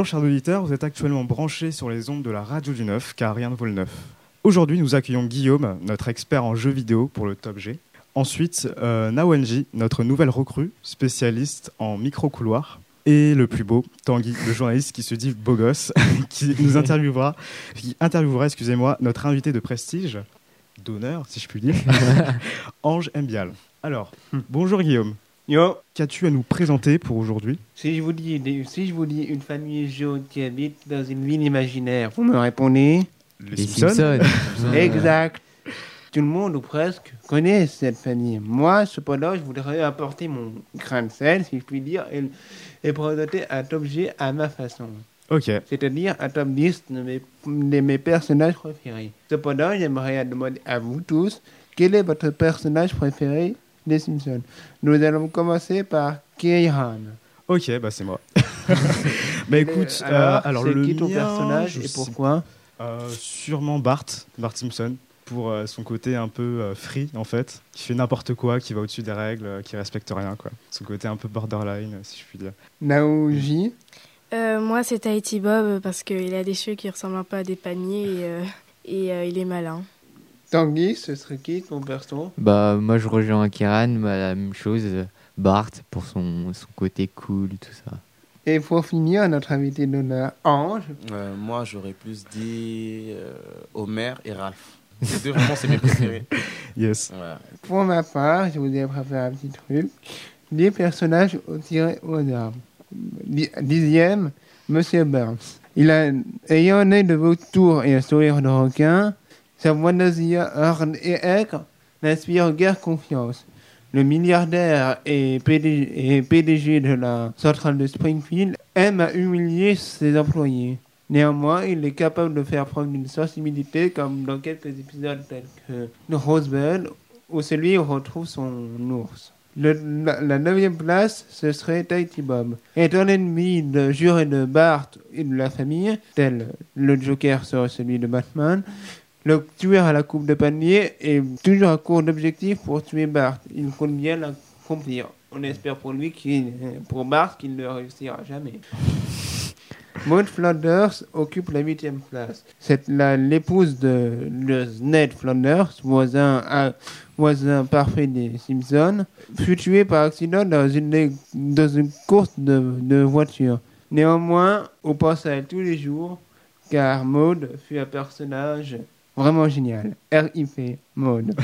Bonjour chers auditeurs, vous êtes actuellement branchés sur les ondes de la radio du neuf, car rien ne vaut le neuf. Aujourd'hui, nous accueillons Guillaume, notre expert en jeux vidéo pour le Top G. Ensuite, euh, Nawenji, notre nouvelle recrue, spécialiste en micro-couloir. Et le plus beau, Tanguy, le journaliste qui se dit beau gosse, qui nous interviewera, qui interviewera, excusez-moi, notre invité de prestige, d'honneur, si je puis dire, Ange Mbial. Alors, bonjour Guillaume. Yo, Qu'as-tu à nous présenter pour aujourd'hui? Si je vous dis si je vous dis une famille jaune qui habite dans une ville imaginaire, vous me répondez Les Simpsons. Exact. Tout le monde ou presque connaît cette famille. Moi, cependant, je voudrais apporter mon grain de sel, si je puis dire, et, et présenter un objet à ma façon. Ok, C'est-à-dire un top 10 de mes, de mes personnages préférés. Cependant, j'aimerais demander à vous tous quel est votre personnage préféré des Simpsons. Nous allons commencer par Keiran. ok, bah c'est moi. bah écoute, alors, euh, alors c'est le qui ton mien, personnage et pourquoi euh, Sûrement Bart, Bart Simpson, pour euh, son côté un peu euh, free en fait, qui fait n'importe quoi, qui va au-dessus des règles, euh, qui respecte rien quoi. Son côté un peu borderline, euh, si je puis dire. Naoji. Euh, moi, c'est Tahiti Bob euh, parce qu'il a des cheveux qui ressemblent un peu à des paniers et, euh, et euh, il est malin. Tanguy, ce serait qui ton perso? Bah, moi, je rejoins Kiran, bah, la même chose. Bart, pour son, son côté cool, tout ça. Et pour finir, notre invité d'honneur, Ange. Euh, moi, j'aurais plus dit euh, Homer et Ralph. Les deux, vraiment, c'est mes préférés. Yes. Voilà. Pour ma part, je vous ai préparé un petit truc. Des personnages au tiré au hasard. Di- Dixième, Monsieur Burns. Il a, ayant un œil de vautour et un sourire de requin, sa voix nasillarde et aigre n'inspire guère confiance. Le milliardaire et PDG, de la centrale de Springfield aime à humilier ses employés. Néanmoins, il est capable de faire preuve d'une sensibilité comme dans quelques épisodes tels que Rosebud où celui où retrouve son ours. Le- la, la neuvième place, ce serait Tahiti Bob. Étant l'ennemi de juré de Bart et de la famille, tel le Joker serait celui de Batman, le tueur à la coupe de panier est toujours à court d'objectifs pour tuer Bart. Il compte bien l'accomplir. On espère pour lui, pour Bart, qu'il ne réussira jamais. Maud Flanders occupe la huitième place. C'est l'épouse de, de Ned Flanders, voisin, un voisin parfait des Simpsons, fut tuée par accident dans une, dans une course de, de voiture. Néanmoins, on pense à elle tous les jours, car Maud fut un personnage vraiment génial. R.I.P. Maud.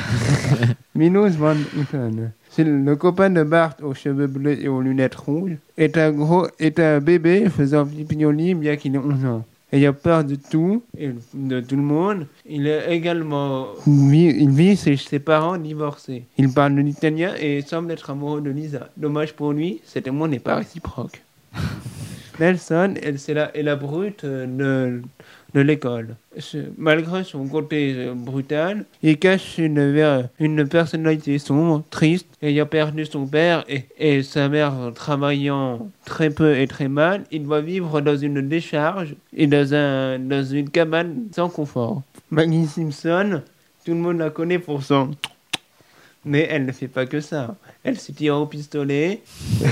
Minos Van Houten. C'est le copain de Bart aux cheveux bleus et aux lunettes rouges. Est un gros, est un bébé faisant pipignoli bien qu'il ait 11 ans. Ayant peur de tout et de tout le monde, il est également vit, il vit chez ses parents divorcés. Il parle de l'italien et semble être amoureux de Lisa. Dommage pour lui, cet amour n'est pas réciproque. Nelson, c'est la, est la brute euh, de, de l'école. Malgré son côté euh, brutal, il cache une, une personnalité sombre, triste, ayant perdu son père et, et sa mère travaillant très peu et très mal. Il doit vivre dans une décharge et dans, un, dans une cabane sans confort. Maggie Simpson, tout le monde la connaît pour son... Mais elle ne fait pas que ça. Elle se tire au pistolet,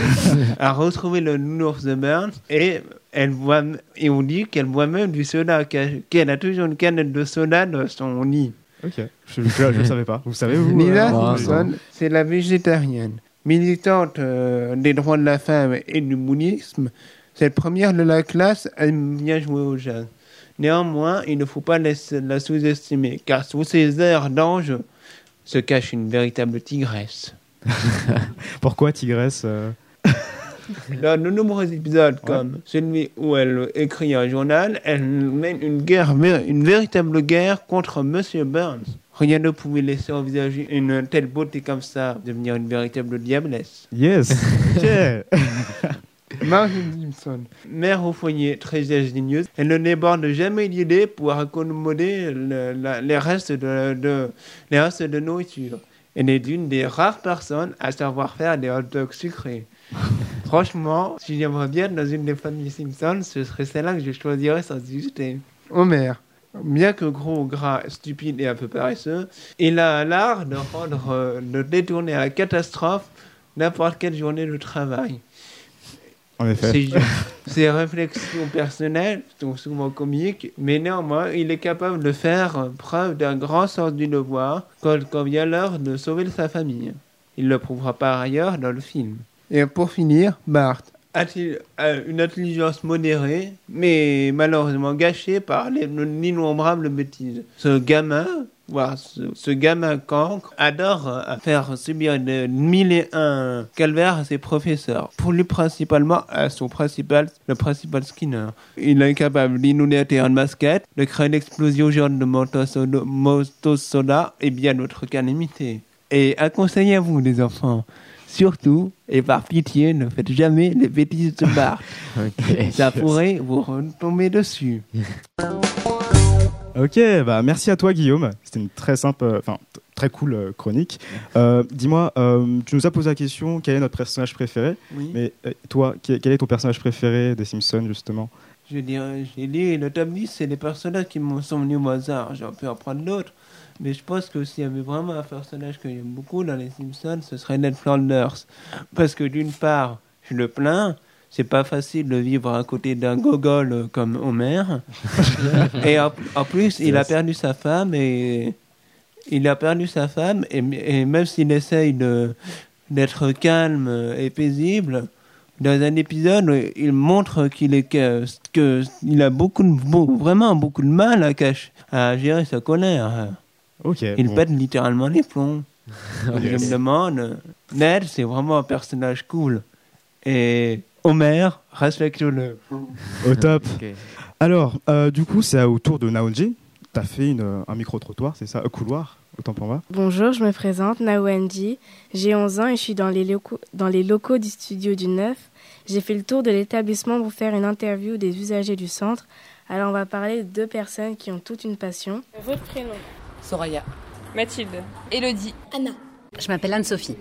a retrouvé le nounours de Burns et elle boit, et on dit qu'elle boit même du soda, qu'elle a toujours une canette de soda dans son lit. Ok, je ne savais pas. Vous savez, vous euh, Simpson, c'est la végétarienne. Militante euh, des droits de la femme et du bouddhisme, cette première de la classe aime bien jouer au jazz. Néanmoins, il ne faut pas la, la sous-estimer, car sous ses airs d'ange se cache une véritable tigresse. Pourquoi Tigresse euh, Dans de nombreux épisodes, comme celui où elle écrit un journal, elle mène une guerre, une véritable guerre contre Monsieur Burns. Rien ne pouvait laisser envisager une telle beauté comme ça devenir une véritable diablesse. Yes Marge Gibson, mère au foyer très ingénieuse, elle ne déborde jamais d'idées pour accommoder le- la- les, restes de, de- les restes de nourriture. Elle est l'une des rares personnes à savoir faire des hot dogs sucrés. Franchement, si j'aimerais bien être dans une des familles Simpsons, ce serait celle-là que je choisirais sans hésiter. Homer. Bien que gros, gras, stupide et un peu paresseux, il a l'art de rendre, euh, de détourner à la catastrophe n'importe quelle journée de travail. En effet. Ses, ses réflexions personnelles sont souvent comiques, mais néanmoins, il est capable de faire preuve d'un grand sens du devoir quand, quand vient l'heure de sauver sa famille. Il le prouvera par ailleurs dans le film. Et pour finir, Bart a-t-il une intelligence modérée, mais malheureusement gâchée par les innombrables bêtises? Ce gamin, voire ce, ce gamin cancre, adore euh, faire subir de mille et un calvaires à ses professeurs. Pour lui principalement à son principal, le principal Skinner. Il est capable d'inonder un terrain de basket, de créer une explosion géante de motosoda et bien d'autres calamités. Et à conseiller à vous, les enfants, surtout, et par pitié, ne faites jamais les bêtises de Bart. Ok. Ça pourrait vous retomber dessus. Ok, bah merci à toi Guillaume. C'était une très simple, euh, enfin très cool euh, chronique. Euh, Dis-moi, euh, tu nous as posé la question quel est notre personnage préféré? Oui. Mais euh, toi, quel est ton personnage préféré des Simpsons justement? Je dirais, j'ai dit, le top 10, c'est les personnages qui me sont venus au hasard. J'aurais pu en prendre d'autres. Mais je pense que s'il y avait vraiment un personnage que j'aime beaucoup dans les Simpsons, ce serait Ned Flanders. Parce que d'une part, je le plains, c'est pas facile de vivre à côté d'un gogol comme Homer. et en, en plus, il a perdu sa femme et il a perdu sa femme et, et même s'il essaye de d'être calme et paisible, dans un épisode, il montre qu'il est que, que il a beaucoup de, vraiment beaucoup de mal à cacher, à gérer sa colère. Ok. Il bon. pète littéralement les plombs. Je Yes. me demande, Ned, c'est vraiment un personnage cool. Et Homer, respecte-le. Au top. Alors, euh, du coup, c'est au tour de Naonji. T'as fait une, euh, un micro-trottoir, c'est ça Un couloir Autant pour moi. Bonjour, je me présente, Nawendi. J'ai 11 ans et je suis dans les locaux, dans les locaux du studio du 9. J'ai fait le tour de l'établissement pour faire une interview des usagers du centre. Alors, on va parler de deux personnes qui ont toute une passion. Votre prénom Soraya. Mathilde. Elodie. Anna. Je m'appelle Anne-Sophie.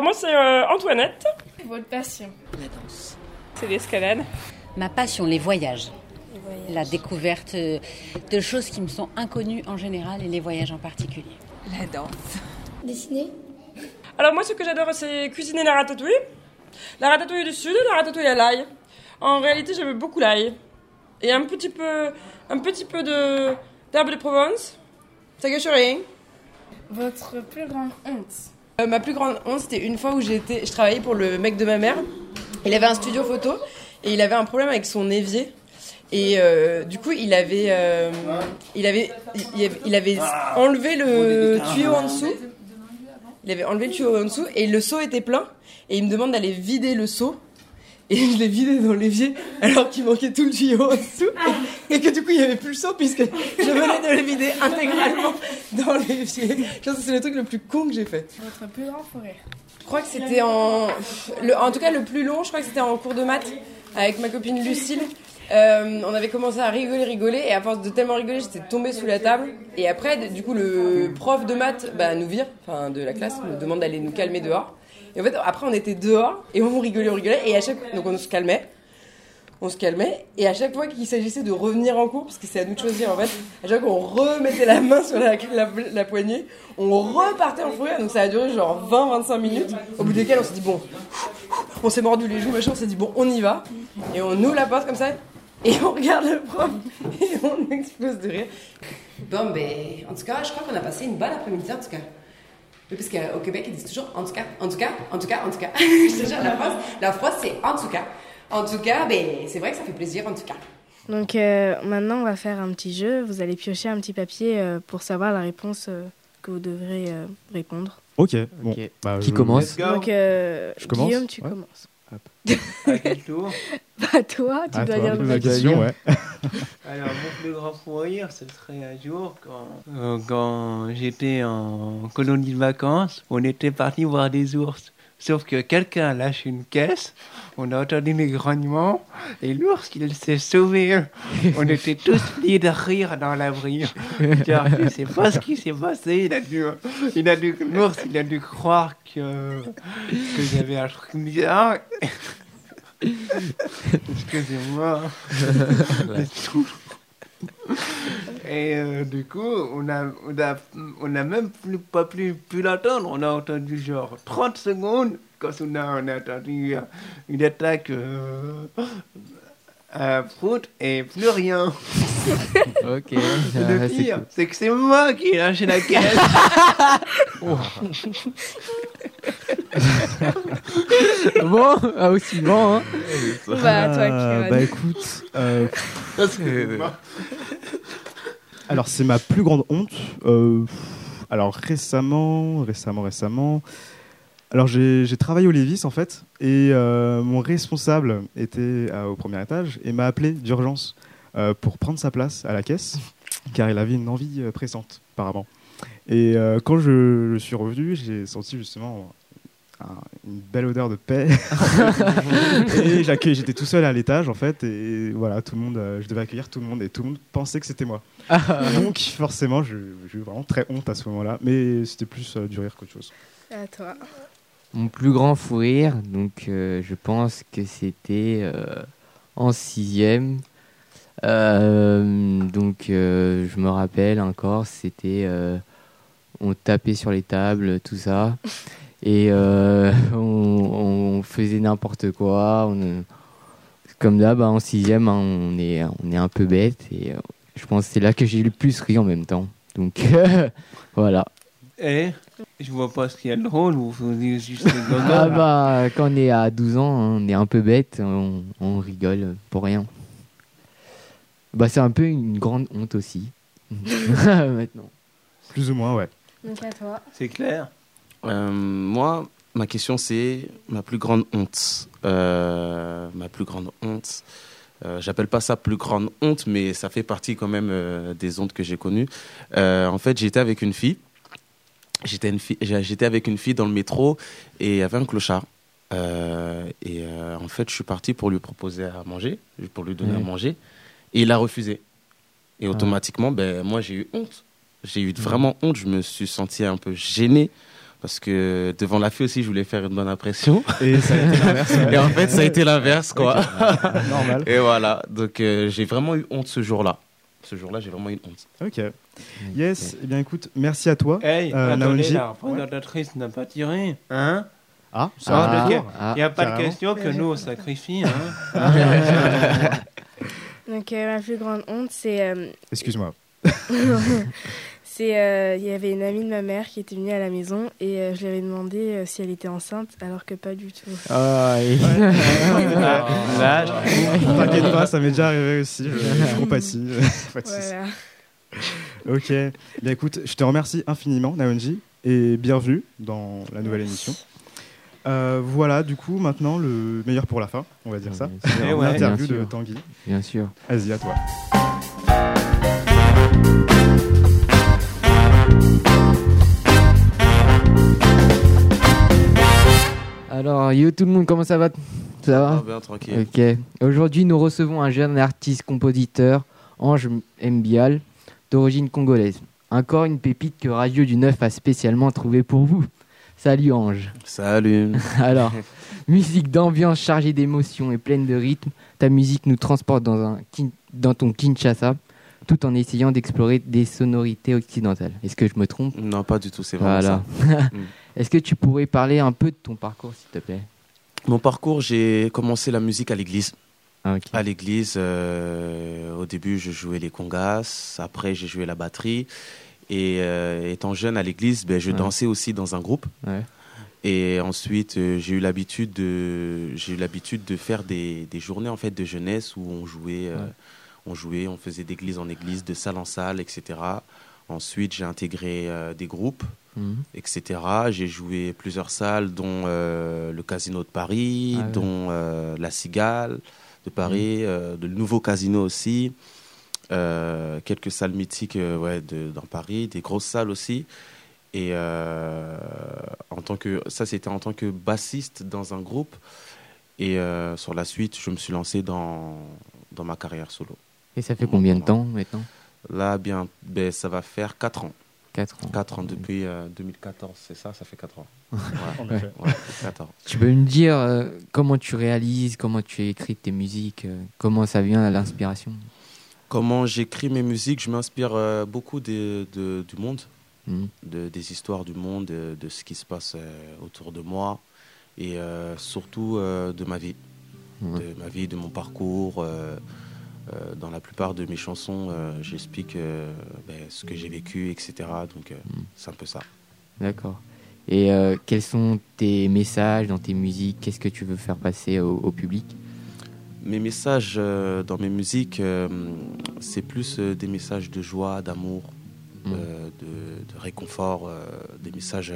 Moi, c'est euh, Antoinette? Votre passion La danse. C'est l'escalade. Ma passion, les voyages. La découverte euh, de choses qui me sont inconnues en général et les voyages en particulier. La danse. Dessiner. Alors, moi, ce que j'adore, c'est cuisiner la ratatouille. La ratatouille du sud, la ratatouille à l'ail. En réalité, j'aime beaucoup l'ail. Et un petit peu, un petit peu de d'herbe de Provence. Ça gâche rien. Votre plus grande honte Euh, ma plus grande honte, c'était une fois où j'étais, je travaillais pour le mec de ma mère. Il avait un studio photo et il avait un problème avec son évier. Et euh, du coup, il avait, euh, il avait, il avait, enlevé le tuyau en dessous. Il avait enlevé le tuyau en dessous et le seau était plein. Et il me demande d'aller vider le seau. Et je l'ai vidé dans l'évier alors qu'il manquait tout le tuyau en dessous. Et, et que du coup, il n'y avait plus le seau puisque je venais de le vider intégralement dans l'évier. Je pense que c'est le truc le plus con que j'ai fait. Votre plus grand rire Je crois que c'était en. Le, en tout cas, le plus long, je crois que c'était en cours de maths avec ma copine Lucille. Euh, on avait commencé à rigoler, rigoler, et à force de tellement rigoler, j'étais tombée sous la table. Et après, du coup, le prof de maths bah, nous vire, enfin de la classe, nous demande d'aller nous calmer dehors. Et en fait, après, on était dehors, et on rigolait, on rigolait, et à chaque donc on se calmait. On se calmait, et à chaque fois qu'il s'agissait de revenir en cours, parce que c'est à nous de choisir en fait, à chaque fois qu'on remettait la main sur la, poignée, on repartait en fou rire, donc ça a duré genre 20-25 minutes, au bout desquelles on s'est dit bon, on s'est mordu les joues, machin, on s'est dit bon, on y va, et on ouvre la porte comme ça, et on regarde le prof, et on explose de rire. Bon, ben, en tout cas, je crois qu'on a passé une bonne après-midi, en tout cas. Oui, parce qu'au Québec, ils disent toujours en tout cas, en tout cas, en tout cas, en tout cas. Je te jure, la phrase, la phrase c'est en tout cas. En tout cas, ben, c'est vrai que ça fait plaisir, en tout cas. Donc euh, maintenant, on va faire un petit jeu. Vous allez piocher un petit papier euh, pour savoir la réponse euh, que vous devrez euh, répondre. Ok. Bon. Ok. Bah, Qui je- commence Let's go. Donc, euh, Je commence Guillaume, tu Ouais. commences. À quel tour Bah, toi, tu Ah, dois toi, dire la question, ouais. Alors, mon plus grand fou rire, ce serait un jour quand, euh, quand j'étais en colonie de vacances, on était parti voir des ours. Sauf que quelqu'un lâche une caisse, on a entendu les grognements, et l'ours, il s'est sauvé. On était tous liés de rire dans l'abri. Je sais pas ce qui s'est passé. Il a dû, il a dû, l'ours, il a dû croire que, que j'avais un truc bizarre. Excusez-moi. Et euh, du coup, on a, on a, on a même plus, pas plus pu l'attendre. On a entendu genre 30 secondes quand on a, on a entendu euh, une attaque euh, à Prout et plus rien. Ok. Le c'est pire, c'est que c'est moi qui ai lâché la caisse. Bon, ah, aussi bon, hein. Bah, toi, Ah, bah écoute, euh, alors c'est ma plus grande honte. Euh, alors récemment, récemment, récemment. Alors j'ai j'ai travaillé au Lévis en fait et euh, mon responsable était euh, au premier étage et m'a appelé d'urgence euh, pour prendre sa place à la caisse car il avait une envie euh, pressante apparemment. Et euh, quand je, je suis revenu, j'ai senti justement une belle odeur de paix et j'accueille- j'étais tout seul à l'étage en fait et voilà tout le monde, euh, je devais accueillir tout le monde et tout le monde pensait que c'était moi. Donc forcément, je- j'ai eu vraiment très honte à ce moment-là, mais c'était plus euh, du rire qu'autre chose. À toi. Mon plus grand fou rire, donc euh, je pense que c'était euh, en sixième. Euh, donc euh, je me rappelle encore, c'était euh, on tapait sur les tables, tout ça, et euh, on, on faisait n'importe quoi. On, comme là, bah, en sixième, hein, on est on est un peu bête et euh, je pense que c'est là que j'ai le plus ri en même temps. Donc voilà. Et je vois pas ce qu'il y a de drôle, vous vous dites juste les Ah bah, quand on est à 12 ans, on est un peu bête, on, on rigole pour rien. Bah, c'est un peu une grande honte aussi. Maintenant. Plus ou moins, ouais. Donc à toi. C'est clair. Euh, moi, ma question c'est ma plus grande honte. Euh, ma plus grande honte. Euh, J'appelle pas ça plus grande honte, mais ça fait partie quand même des hontes que j'ai connues. En fait, j'étais avec une fille. J'étais avec une fille dans le métro et il y avait un clochard. Et en fait, je suis parti pour lui proposer à manger, pour lui donner à manger, et il a refusé. Et Ah. automatiquement, ben moi j'ai eu honte. J'ai eu vraiment honte. Je me suis senti un peu gêné parce que devant la fille aussi, je voulais faire une bonne impression. Et ça a été l'inverse. ouais. Et en fait, ça a été l'inverse, quoi. Normal. Et voilà. Donc euh, j'ai vraiment eu honte ce jour-là. Ce jour-là, j'ai vraiment eu honte. Ok. Yes. Eh bien, écoute, merci à toi. Hey, Euh, attendez, la représentatrice n'a pas tiré. Hein? Ah, Ça va, Ah, ah, Il n'y a pas carrément. de question que nous on sacrifie. Hein? Donc euh, ma plus grande honte, c'est euh, excuse-moi. C'est euh, il y avait une amie de ma mère qui était venue à la maison et euh, je lui avais demandé euh, si elle était enceinte alors que pas du tout. Ah, et- Là, là, je- T'inquiète pas, ça m'est déjà arrivé aussi. Je, compatis. Voilà. Ok. Bien, écoute, je te remercie infiniment, Naonji, et bienvenue dans la nouvelle émission. Euh, voilà, du coup, maintenant, le meilleur pour la fin, on va dire ça. Ouais. L'interview de Tanguy. Bien sûr. Vas-y, à toi. Alors, yo tout le monde, comment ça va? Ça va? Ah, bien, tranquille. Ok. Aujourd'hui, nous recevons un jeune artiste-compositeur, Ange Mbial, d'origine congolaise. Encore une pépite que Radio du Neuf a spécialement trouvée pour vous. Salut Ange. Salut. Alors, musique d'ambiance chargée d'émotions et pleine de rythme, ta musique nous transporte dans, un, kin- dans ton Kinshasa, tout en essayant d'explorer des sonorités occidentales. Est-ce que je me trompe? Non, pas du tout, c'est vraiment Voilà. ça. Mm. Est-ce que tu pourrais parler un peu de ton parcours, s'il te plaît? Mon parcours, j'ai commencé la musique à l'église. Ah. À l'église, euh, au début, je jouais les congas. Après, j'ai joué la batterie. Et euh, étant jeune à l'église, ben, je Ouais. dansais aussi dans un groupe. Ouais. Et ensuite, euh, j'ai eu l'habitude de, j'ai eu l'habitude de faire des, des journées en fait de jeunesse où on jouait, euh, Ouais. on jouait, on faisait d'église en église, de salle en salle, etc. Ensuite, j'ai intégré euh, des groupes, Mhm. etc. J'ai joué plusieurs salles, dont euh, le Casino de Paris, Ah dont euh, la Cigale de Paris, euh, le nouveau Casino aussi, euh, quelques salles mythiques ouais, de, dans Paris, des grosses salles aussi. Et en tant que, ça, c'était en tant que bassiste dans un groupe. Et sur la suite, je me suis lancé dans, dans ma carrière solo. Et ça fait combien de temps maintenant? Là, bien, ben, ça va faire 4 ans. 4 ans. 4 ans depuis euh, 2014, c'est ça Ça fait 4 ans. Ouais, En effet. ouais, 4 ans. Tu peux me dire euh, comment tu réalises, comment tu écris tes musiques, euh, comment ça vient à l'inspiration? Comment j'écris mes musiques Je m'inspire euh, beaucoup de, de- du monde, de- des histoires du monde, de, de ce qui se passe euh, autour de moi et euh, surtout euh, de ma vie. De ma vie, de mon parcours. Euh, dans la plupart de mes chansons, euh, j'explique euh, ben, ce que j'ai vécu, etc. Donc Mhm. c'est un peu ça. D'accord. Et quels sont tes messages dans tes musiques? Qu'est-ce que tu veux faire passer au, au public? Mes messages dans mes musiques, c'est plus des messages de joie, d'amour, euh, de, de réconfort, des messages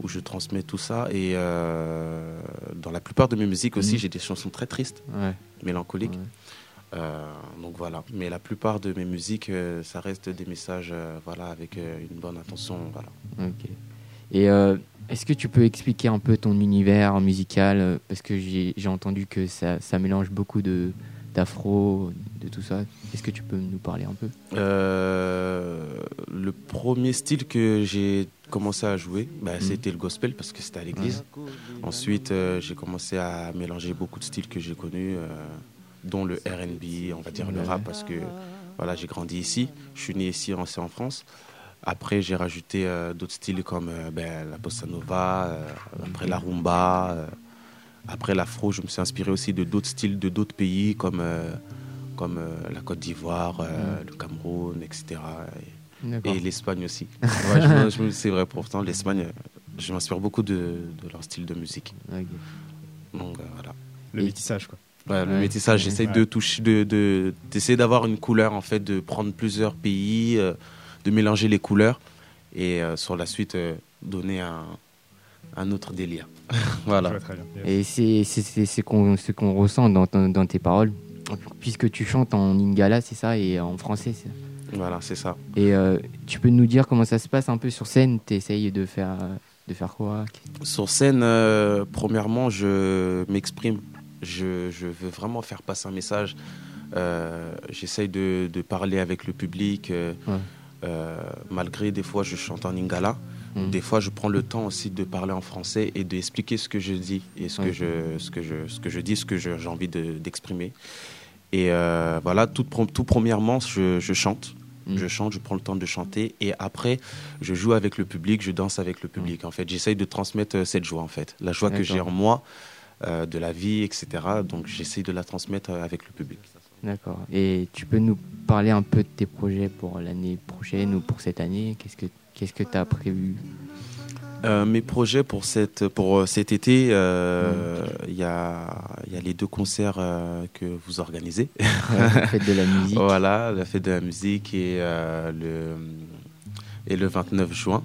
où je transmets tout ça. Et dans la plupart de mes musiques aussi, Mhm. j'ai des chansons très tristes, Ouais. mélancoliques. ouais. Euh, donc voilà. Mais la plupart de mes musiques, euh, ça reste des messages euh, voilà, avec une bonne intention. Voilà. Ok. Et est-ce que tu peux expliquer un peu ton univers musical? Parce que j'ai entendu que ça, ça mélange beaucoup de d'afro, de tout ça. Est-ce que tu peux nous parler un peu? Euh, le premier style que j'ai commencé à jouer, bah, Mhm. c'était le gospel parce que c'était à l'église. Ensuite, euh, j'ai commencé à mélanger beaucoup de styles que j'ai connus, euh, dont le RB, on va dire le rap, parce que voilà, j'ai grandi ici. Je suis né ici, en- c'est en France. Après, j'ai rajouté euh, d'autres styles comme euh, ben, la bossa nova, euh, après la rumba. euh, après l'afro, je me suis inspiré aussi de d'autres styles de d'autres pays comme, euh, comme euh, la Côte d'Ivoire, euh, le Cameroun, etc. Et l'Espagne aussi. Ouais, c'est vrai, pourtant, l'Espagne, je m'inspire beaucoup de, de leur style de musique. Donc euh, voilà. Le Et- métissage, quoi. Ouais, le métissage, j'essaie Ouais. de toucher, de, de- d'essayer d'avoir une couleur, en fait, de prendre plusieurs pays, euh, de mélanger les couleurs et euh, sur la suite euh, donner un, un autre délire. voilà. Je vois très bien. Yes. Et c'est c'est- c'est ce qu'on ce qu'on ressent dans, dans tes paroles. Puisque tu chantes en lingala, c'est ça, et en français. Voilà, c'est ça. Et euh, tu peux nous dire comment ça se passe un peu sur scène? Tu essayes de faire, de faire quoi? Sur scène, euh, premièrement, je m'exprime. Je, je veux vraiment faire passer un message. Euh, J'essaye de, de parler avec le public. euh, Ouais. euh, malgré des fois, je chante en lingala. Mhm. Des fois, je prends le temps aussi de parler en français et d'expliquer ce que je dis et ce, Ouais. que, je, ce, que, je, ce que je dis, ce que j'ai envie de- d'exprimer. et euh, voilà, tout, premièrement, je, je chante. Mhm. Je chante, je prends le temps de chanter et après, je joue avec le public, je danse avec le public. En fait, j'essaye de transmettre cette joie, en fait, la joie que j'ai en moi, euh, de la vie, etc. Donc, j'essaye de la transmettre euh, avec le public. D'accord. Et tu peux nous parler un peu de tes projets pour l'année prochaine ou pour cette année? Qu'est-ce que qu'est-ce que tu as prévu? Euh, mes projets pour, cette, pour cet été, euh, il y, a, y a les deux concerts euh, que vous organisez. La fête de la musique. Voilà, la fête de la musique et, le, et le 29 juin.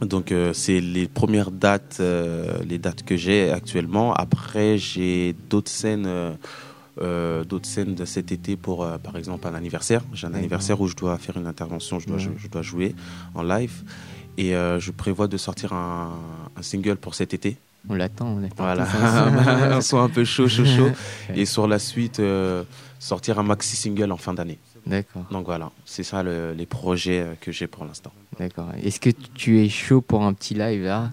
Donc euh, c'est les premières dates, euh, les dates que j'ai actuellement. Après j'ai d'autres scènes, euh, d'autres scènes de cet été pour, par exemple, un anniversaire. J'ai un anniversaire où je dois faire une intervention, je dois, Ouais. je, je dois jouer en live. Et je prévois de sortir un, un single pour cet été. On l'attend, on l'attend. Voilà, tous ensemble. on soit un peu chaud, chaud, chaud. Et sur la suite, sortir un maxi single en fin d'année. D'accord, Donc voilà, c'est ça le- les projets que j'ai pour l'instant. D'accord. Est-ce que tu es chaud pour un petit live là?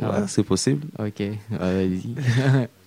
Ouais, c'est possible. Ok, ouais, vas-y.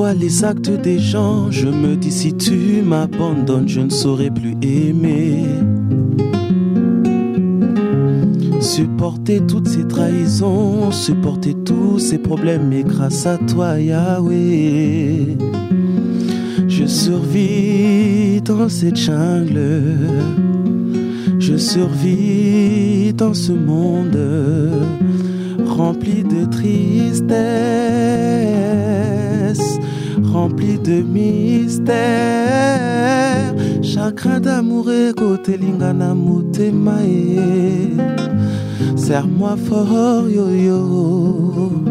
vois les actes des gens, je me dis si tu m'abandonnes, je ne saurais plus aimer. Supporter toutes ces trahisons, supporter tous ces problèmes, mais grâce à toi, Yahweh, je survis dans cette jungle. Je survis dans ce monde rempli de tristesse, rempli de mystère. Chakra d'amour et côté lingana mutemae. Serre-moi fort, yo yo.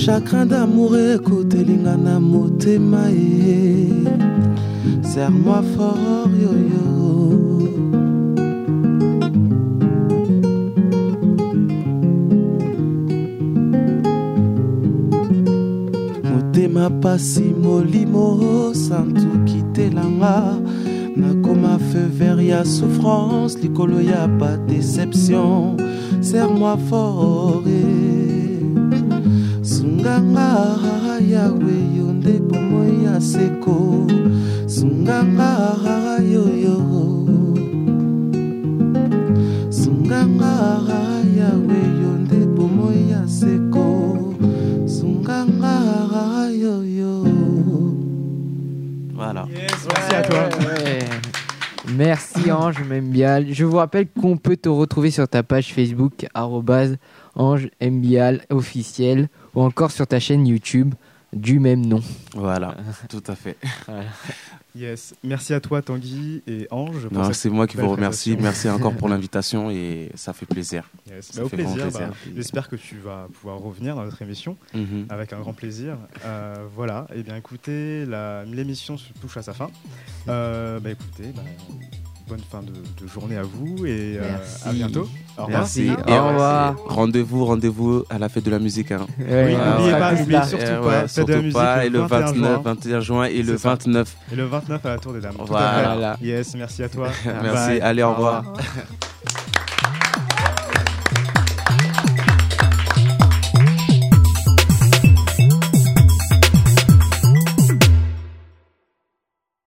chagrin d'amour ekotelinga na motema ye serre-moi fort yoyo motema pasi molimo santuki telanga nakoma feu vert ya souffrance likolo ya ba déception. Serre-moi fort sunganga yawe yo nde bomoi ya seko. Sunganga yoyo sunganga yawe yo Merci à toi. Ouais. Merci Ange, même bien. Je vous rappelle qu'on peut te retrouver sur ta page Facebook arrobase Ange Mbial officiel ou encore sur ta chaîne YouTube du même nom. Voilà, tout à fait. Yes. Merci à toi, Tanguy et Ange. c'est moi qui vous remercie. Merci encore pour l'invitation et ça fait plaisir. Yes. Ça Bah, au fait vraiment plaisir. plaisir. bah, J'espère que tu vas pouvoir revenir dans notre émission Mhm. avec un grand plaisir. Euh, voilà. Et bien, écoutez, l'émission se touche à sa fin. Euh, bah, écoutez, bah, bonne fin de, de journée à vous et euh, à bientôt. Au revoir. Merci. Au Et revoir. Rendez-vous, rendez-vous à la fête de la musique. hein. Oui, n'oubliez pas, n'oubliez surtout Euh, pas, ouais, fête de la surtout musique pas. Et le 21 29, juin. 21 juin et le C'est ça. 29. Et le 29 à la Tour des Dames. Tout à Voilà. fait. Yes, merci à toi. Merci. Bye. Allez, au revoir. Au revoir.